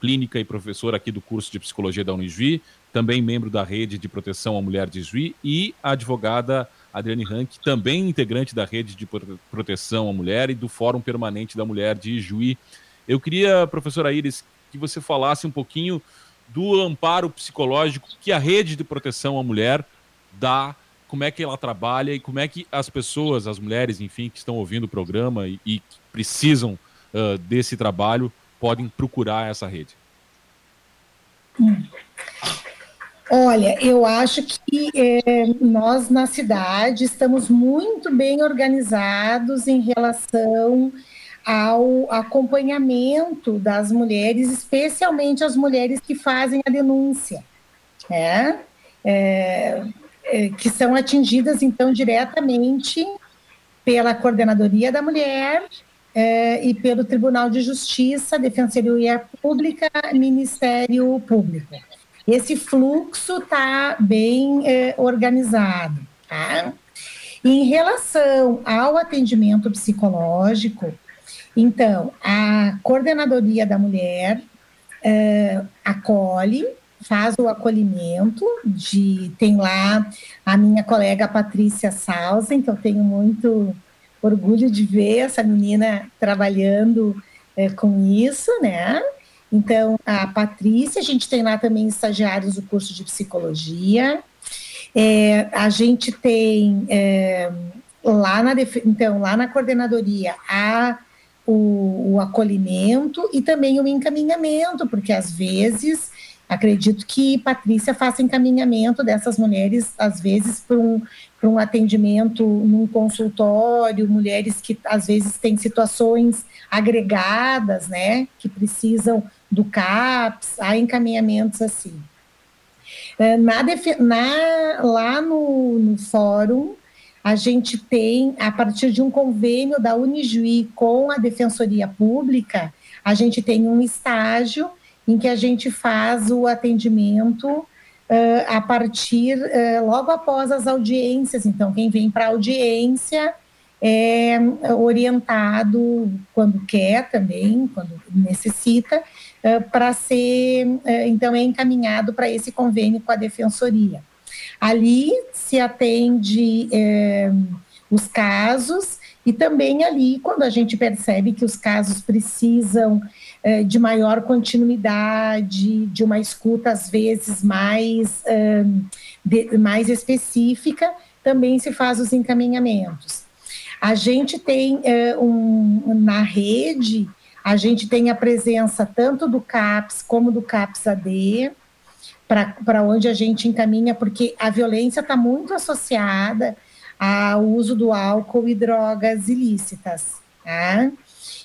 clínica e professora aqui do curso de Psicologia da Unijuí. Também membro da Rede de Proteção à Mulher de Juí. E a advogada Adriane Rank, também integrante da Rede de Proteção à Mulher e do Fórum Permanente da Mulher de Juí. Eu queria, professora Iris, que você falasse um pouquinho do amparo psicológico que a Rede de Proteção à Mulher dá, como é que ela trabalha e como é que as pessoas, as mulheres, enfim, que estão ouvindo o programa e, e precisam uh, desse trabalho, podem procurar essa rede. Hum. Olha, eu acho que é, nós na cidade estamos muito bem organizados em relação ao acompanhamento das mulheres, especialmente as mulheres que fazem a denúncia, né? É, é, que são atingidas então diretamente pela Coordenadoria da Mulher é, e pelo Tribunal de Justiça, Defensoria Pública, Ministério Público. Esse fluxo está bem é, organizado. Tá? Em relação ao atendimento psicológico, então, a coordenadoria da mulher é, acolhe, faz o acolhimento de tem lá a minha colega Patrícia Salzen, que eu tenho muito orgulho de ver essa menina trabalhando é, com isso, né? Então, a Patrícia, a gente tem lá também estagiários do curso de psicologia. É, a gente tem é, lá na então lá na coordenadoria a o, o, acolhimento e também o encaminhamento, porque às vezes acredito que Patrícia faça encaminhamento dessas mulheres, às vezes, para um, um atendimento num consultório, mulheres que às vezes têm situações agregadas, né, que precisam do CAPS, há encaminhamentos assim. É, na, na, lá no, no fórum, a gente tem, a partir de um convênio da Unijuí com a Defensoria Pública, a gente tem um estágio em que a gente faz o atendimento uh, a partir, uh, logo após as audiências. Então, quem vem para audiência é orientado quando quer também, quando necessita, para ser, então, é encaminhado para esse convênio com a Defensoria. Ali se atende é, os casos e também ali, quando a gente percebe que os casos precisam é, de maior continuidade, de uma escuta às vezes mais, é, de, mais específica, também se faz os encaminhamentos. A gente tem um, na rede, a gente tem a presença tanto do CAPS como do CAPS-AD, para onde a gente encaminha, porque a violência está muito associada ao uso do álcool e drogas ilícitas. Tá?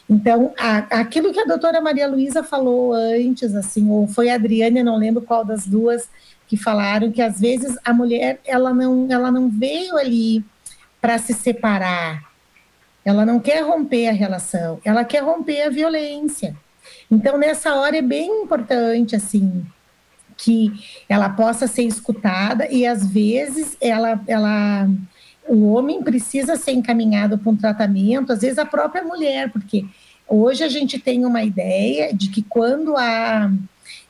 Então, a, aquilo que a doutora Maria Luísa falou antes, assim, ou foi a Adriane, não lembro qual das duas, que falaram que às vezes a mulher ela não, ela não veio ali para se separar, ela não quer romper a relação, ela quer romper a violência. Então, nessa hora é bem importante, assim, que ela possa ser escutada e às vezes ela, ela o homem precisa ser encaminhado para um tratamento, às vezes a própria mulher, porque hoje a gente tem uma ideia de que quando há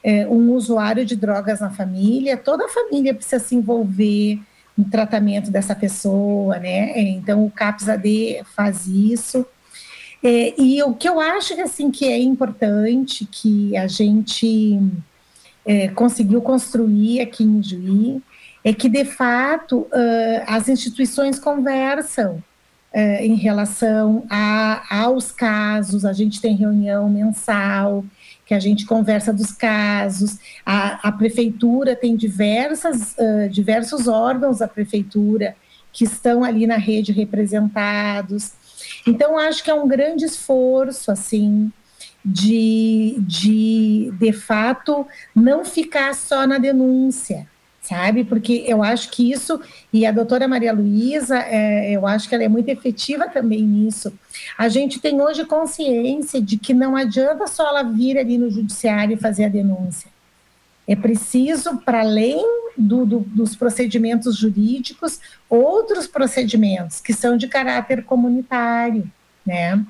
é, um usuário de drogas na família, toda a família precisa se envolver no tratamento dessa pessoa, né? Então o CAPS-AD faz isso. É, e o que eu acho que assim que é importante que a gente é, conseguiu construir aqui em Juí é que, de fato, uh, as instituições conversam uh, em relação a, aos casos, a gente tem reunião mensal, que a gente conversa dos casos, a, a prefeitura tem diversas, uh, diversos órgãos da prefeitura que estão ali na rede representados. Então, acho que é um grande esforço, assim, de, de, de fato, não ficar só na denúncia, sabe? Porque eu acho que isso, e a doutora Maria Luísa, é, eu acho que ela é muito efetiva também nisso. A gente tem hoje consciência de que não adianta só ela vir ali no judiciário e fazer a denúncia. É preciso, para além do, do, dos procedimentos jurídicos, outros procedimentos que são de caráter comunitário, né?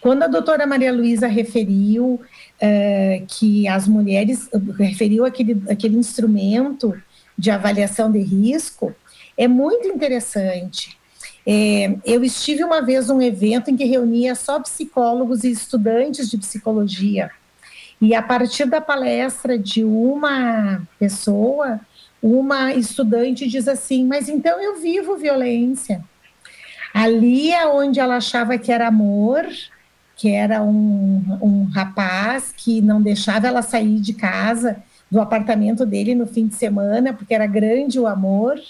Quando a doutora Maria Luísa referiu uh, que as mulheres, referiu aquele, aquele instrumento de avaliação de risco, é muito interessante. É, eu estive uma vez num evento em que reunia só psicólogos e estudantes de psicologia. E a partir da palestra de uma pessoa, uma estudante diz assim: Mas então eu vivo violência. Ali é onde ela achava que era amor, que era um, um rapaz que não deixava ela sair de casa, do apartamento dele no fim de semana, porque era grande o amor.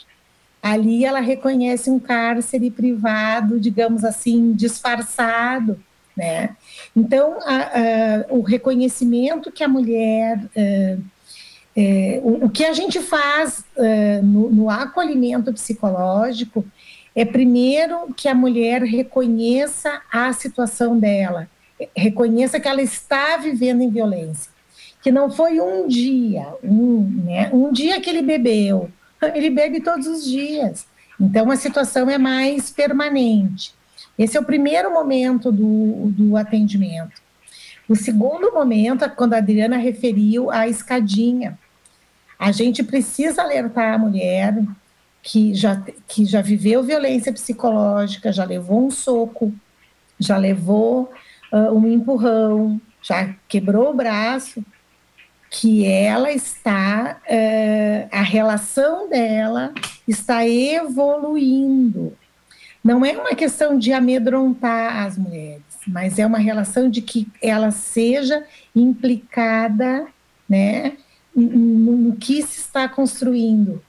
Ali ela reconhece um cárcere privado, digamos assim, disfarçado, né? Então, a, a, o reconhecimento que a mulher, é, o, o, que a gente faz no, no acolhimento psicológico é primeiro que a mulher reconheça a situação dela, reconheça que ela está vivendo em violência, que não foi um dia, um, né, um dia que ele bebeu, ele bebe todos os dias. Então a situação é mais permanente. Esse é o primeiro momento do, do atendimento. O segundo momento é quando a Adriana referiu a escadinha. A gente precisa alertar a mulher que já, que já viveu violência psicológica, já levou um soco, já levou uh, um empurrão, já quebrou o braço, que ela está, uh, a relação dela está evoluindo. Não é uma questão de amedrontar as mulheres, mas é uma relação de que ela seja implicada né, no, no que se está construindo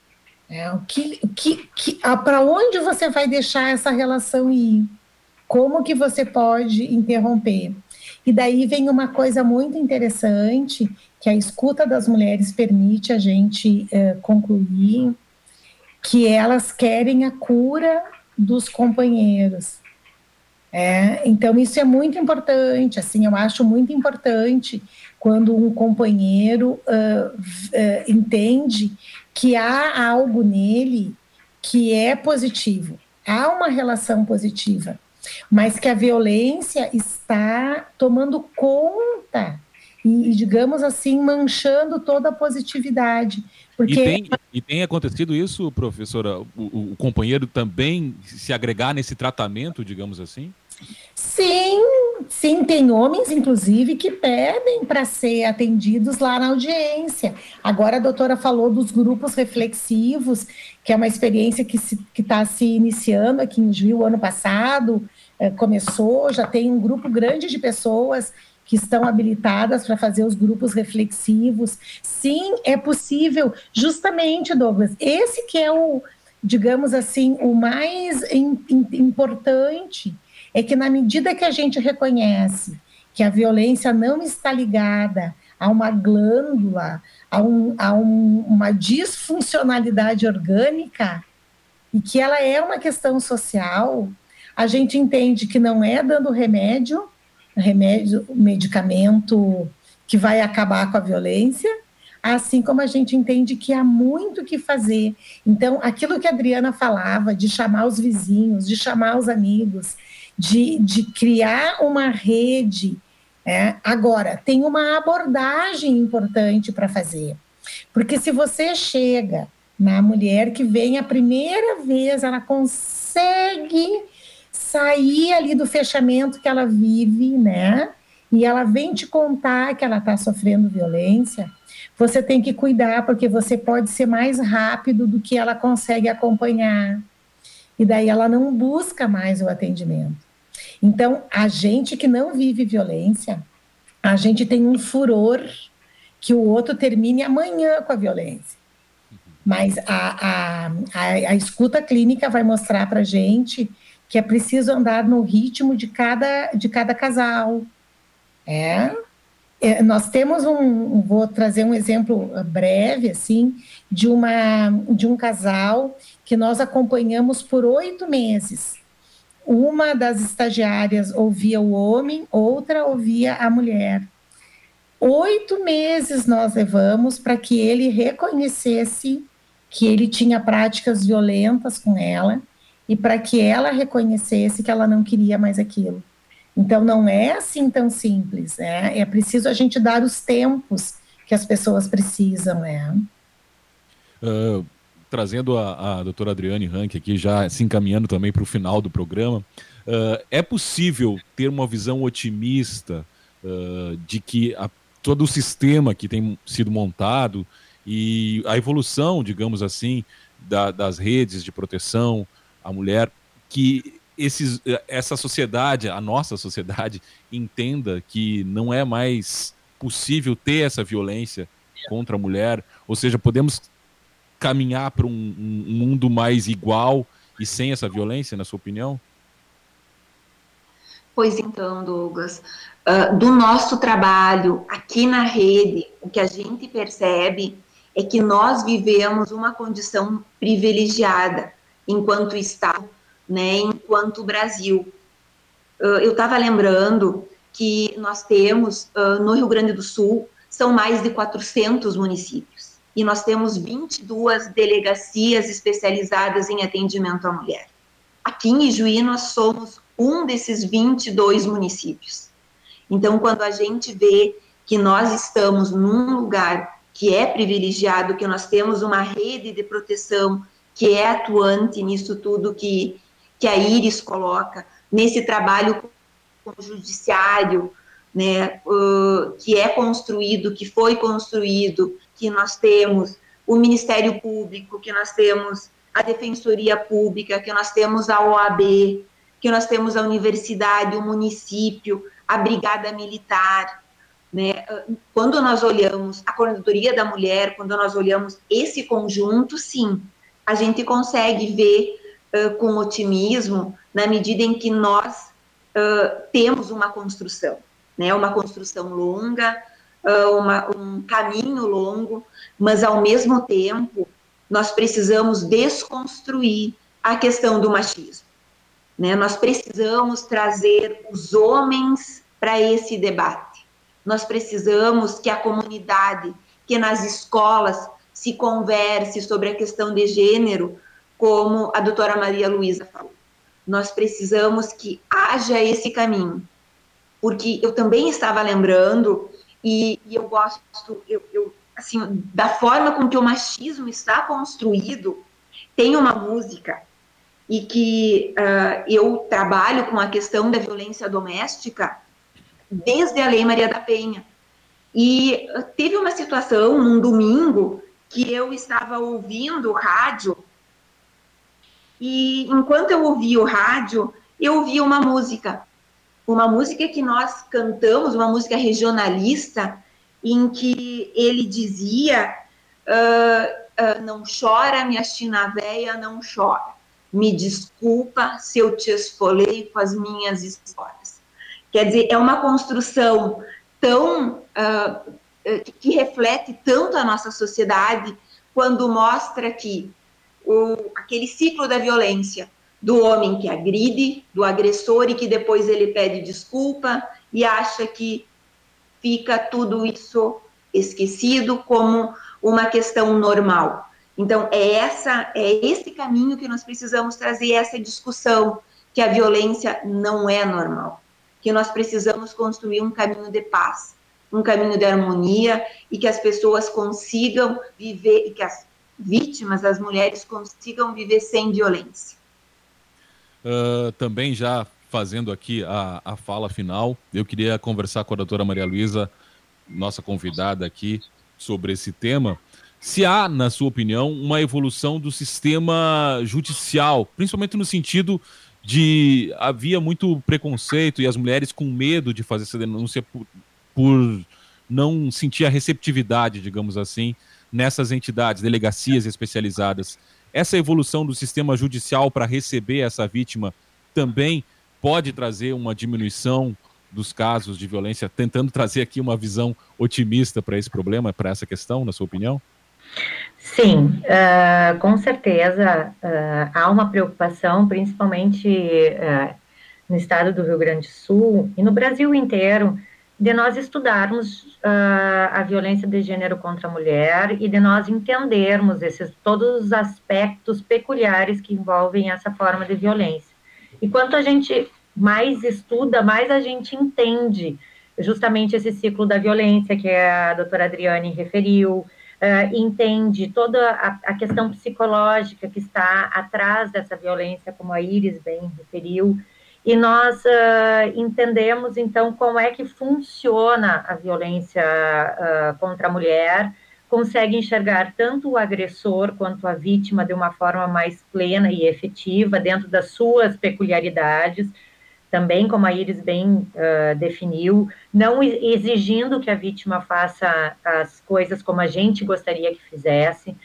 é, o que, que, que para onde você vai deixar essa relação ir? Como que você pode interromper? E daí vem uma coisa muito interessante que a escuta das mulheres permite a gente uh, concluir que elas querem a cura dos companheiros. É, então isso é muito importante, assim, eu acho muito importante quando um companheiro uh, uh, entende que há algo nele que é positivo, há uma relação positiva, mas que a violência está tomando conta e, digamos assim, manchando toda a positividade. Porque... E, tem, e tem acontecido isso, professora? O, o, companheiro também se agregar nesse tratamento, digamos assim? Sim, sim, tem homens, inclusive, que pedem para ser atendidos lá na audiência. Agora a doutora falou dos grupos reflexivos, que é uma experiência que está se, se, iniciando aqui em Juiz, ano passado, é, começou, já tem um grupo grande de pessoas que estão habilitadas para fazer os grupos reflexivos. Sim, é possível, justamente, Douglas, esse que é o, digamos assim, o mais in, in, importante é que na medida que a gente reconhece que a violência não está ligada a uma glândula, a, um, a um, uma disfuncionalidade orgânica, e que ela é uma questão social, a gente entende que não é dando remédio, remédio, medicamento que vai acabar com a violência, assim como a gente entende que há muito que fazer. Então, aquilo que a Adriana falava, de chamar os vizinhos, de chamar os amigos, de, de criar uma rede. É? Agora, tem uma abordagem importante para fazer. Porque se você chega na mulher que vem a primeira vez, ela consegue sair ali do fechamento que ela vive, né? E ela vem te contar que ela está sofrendo violência. Você tem que cuidar, porque você pode ser mais rápido do que ela consegue acompanhar e daí ela não busca mais o atendimento. Então, a gente que não vive violência, a gente tem um furor que o outro termine amanhã com a violência. Mas a, a, a, a escuta clínica vai mostrar para gente que é preciso andar no ritmo de cada, de cada casal. É? é, nós temos um, vou trazer um exemplo breve, assim, de, uma, de um casal que nós acompanhamos por oito meses. Uma das estagiárias ouvia o homem, outra ouvia a mulher. Oito meses nós levamos para que ele reconhecesse que ele tinha práticas violentas com ela e para que ela reconhecesse que ela não queria mais aquilo. Então não é assim tão simples, né? É preciso a gente dar os tempos que as pessoas precisam, né? Uh, trazendo a, a doutora Adriane Rank aqui, já se encaminhando também para o final do programa, uh, é possível ter uma visão otimista uh, de que a, todo o sistema que tem sido montado e a evolução, digamos assim, da, das redes de proteção à mulher, que esses, essa sociedade, a nossa sociedade, entenda que não é mais possível ter essa violência contra a mulher, ou seja, podemos caminhar para um, um, mundo mais igual e sem essa violência, na sua opinião? Pois então, Douglas, uh, do nosso trabalho aqui na rede, o que a gente percebe é que nós vivemos uma condição privilegiada enquanto Estado, né, enquanto Brasil. Uh, eu estava lembrando que nós temos uh, no Rio Grande do Sul são mais de 400 municípios e nós temos 22 delegacias especializadas em atendimento à mulher. Aqui em Ijuí nós somos um desses 22 municípios. Então, quando a gente vê que nós estamos num lugar que é privilegiado, que nós temos uma rede de proteção que é atuante nisso tudo que, que a Iris coloca, nesse trabalho com o judiciário, né, que é construído, que foi construído, que nós temos o Ministério Público, que nós temos a Defensoria Pública, que nós temos a OAB, que nós temos a universidade, o município, a Brigada Militar, né? Quando nós olhamos a Coordenadoria da Mulher, quando nós olhamos esse conjunto, sim, a gente consegue ver uh, com otimismo na medida em que nós uh, temos uma construção, né? Uma construção longa, uh, uma, um caminho longo, mas ao mesmo tempo nós precisamos desconstruir a questão do machismo. Né? Nós precisamos trazer os homens para esse debate nós precisamos que a comunidade, que nas escolas se converse sobre a questão de gênero, como a doutora Maria Luísa falou. Nós precisamos que haja esse caminho. Porque eu também estava lembrando, e, e eu gosto, eu, eu, assim, da forma com que o machismo está construído, tem uma música e que uh, eu trabalho com a questão da violência doméstica desde a Lei Maria da Penha. E uh, teve uma situação num domingo que eu estava ouvindo rádio e enquanto eu ouvia o rádio, eu ouvia uma música, uma música que nós cantamos, uma música regionalista, em que ele dizia: uh, uh, Não chora, minha china véia, não chora. Me desculpa se eu te esfolei com as minhas histórias. Quer dizer, é uma construção tão uh, que reflete tanto a nossa sociedade quando mostra que o, aquele ciclo da violência do homem que agride, do agressor e que depois ele pede desculpa e acha que fica tudo isso esquecido como uma questão normal. Então é essa é esse caminho que nós precisamos trazer essa discussão que a violência não é normal que nós precisamos construir um caminho de paz, um caminho de harmonia e que as pessoas consigam viver, e que as vítimas, as mulheres, consigam viver sem violência. Uh, também já fazendo aqui a, a fala final, eu queria conversar com a doutora Maria Luísa, nossa convidada aqui, sobre esse tema. Se há, na sua opinião, uma evolução do sistema judicial, principalmente no sentido de havia muito preconceito e as mulheres com medo de fazer essa denúncia por, por não sentir a receptividade, digamos assim, nessas entidades, delegacias especializadas. Essa evolução do sistema judicial para receber essa vítima também pode trazer uma diminuição dos casos de violência, tentando trazer aqui uma visão otimista para esse problema, para essa questão, na sua opinião? Sim, uh, com certeza uh, há uma preocupação, principalmente uh, no estado do Rio Grande do Sul e no Brasil inteiro, de nós estudarmos a violência de gênero contra a mulher e de nós entendermos esses todos os aspectos peculiares que envolvem essa forma de violência. E quanto a gente mais estuda, mais a gente entende justamente esse ciclo da violência que a doutora Adriane referiu, uh, entende toda a, a, questão psicológica que está atrás dessa violência, como a Iris bem referiu, e nós uh, entendemos então como é que funciona a violência uh, contra a mulher, consegue enxergar tanto o agressor quanto a vítima de uma forma mais plena e efetiva, dentro das suas peculiaridades, também, como a Iris bem uh, definiu, não exigindo que a vítima faça as coisas como a gente gostaria que fizesse.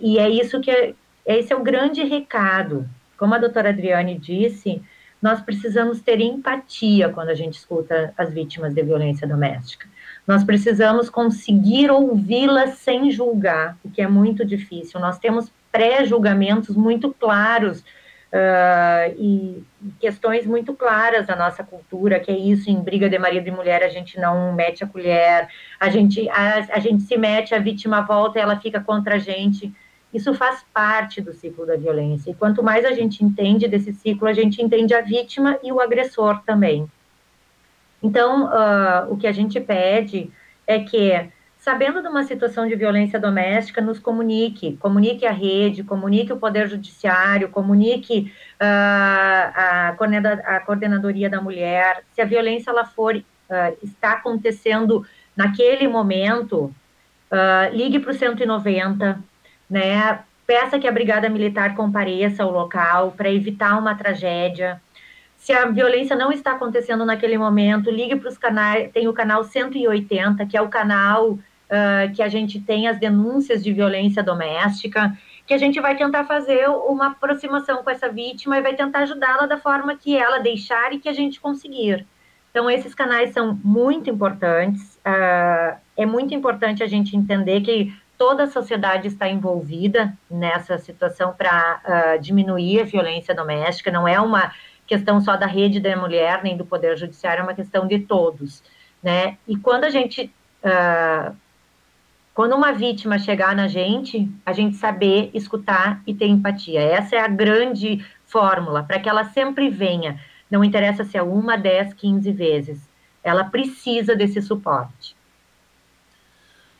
E é isso que é, esse é o grande recado. Como a doutora Adriane disse, nós precisamos ter empatia quando a gente escuta as vítimas de violência doméstica. Nós precisamos conseguir ouvi-las sem julgar, o que é muito difícil. Nós temos pré-julgamentos muito claros Uh, e questões muito claras da nossa cultura, que é isso, em briga de marido e mulher, a gente não mete a colher, a gente, a, a gente se mete, a vítima volta e ela fica contra a gente. Isso faz parte do ciclo da violência. E quanto mais a gente entende desse ciclo, a gente entende a vítima e o agressor também. Então, uh, o que a gente pede é que sabendo de uma situação de violência doméstica, nos comunique, comunique a rede, comunique o Poder Judiciário, comunique uh, a, a, coordenadoria da mulher. Se a violência ela for, uh, está acontecendo naquele momento, uh, ligue para o 190, né? Peça que a Brigada Militar compareça ao local para evitar uma tragédia. Se a violência não está acontecendo naquele momento, ligue para os canais. Tem o canal 180, que é o canal uh, que a gente tem as denúncias de violência doméstica, que a gente vai tentar fazer uma aproximação com essa vítima e vai tentar ajudá-la da forma que ela deixar e que a gente conseguir. Então, esses canais são muito importantes. Uh, é muito importante a gente entender que toda a sociedade está envolvida nessa situação para uh, diminuir a violência doméstica. Não é uma questão só da rede da mulher nem do poder judiciário, é uma questão de todos, né? E quando a gente uh, quando uma vítima chegar na gente, a gente saber escutar e ter empatia. Essa é a grande fórmula, para que ela sempre venha. Não interessa se é uma, dez, quinze vezes. Ela precisa desse suporte.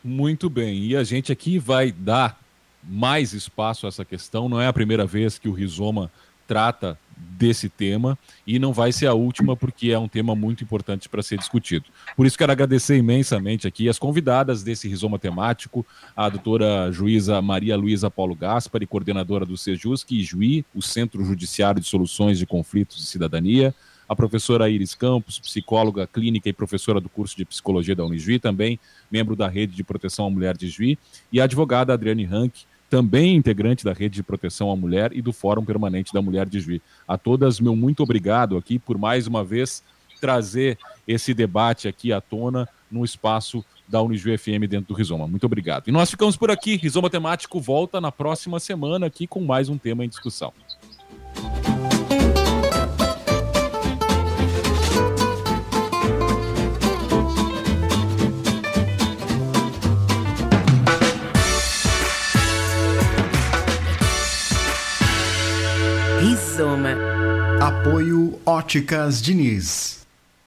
Muito bem. E a gente aqui vai dar mais espaço a essa questão. Não é a primeira vez que o Rizoma trata desse tema e não vai ser a última porque é um tema muito importante para ser discutido. Por isso quero agradecer imensamente aqui as convidadas desse rizoma temático, a doutora juíza Maria Luísa Paulo Gaspari, coordenadora do Sejusc e Juí, o Centro Judiciário de Soluções de Conflitos de Cidadania, a professora Iris Campos, psicóloga clínica e professora do curso de psicologia da Unijuí, também membro da Rede de Proteção à Mulher de Juí, e a advogada Adriane Rank, também integrante da Rede de Proteção à Mulher e do Fórum Permanente da Mulher de Juiz. A todas, meu muito obrigado aqui por mais uma vez trazer esse debate aqui à tona no espaço da Unijuí FM dentro do Rizoma. Muito obrigado. E nós ficamos por aqui. Rizoma Temático volta na próxima semana aqui com mais um tema em discussão. Apoio Óticas Diniz.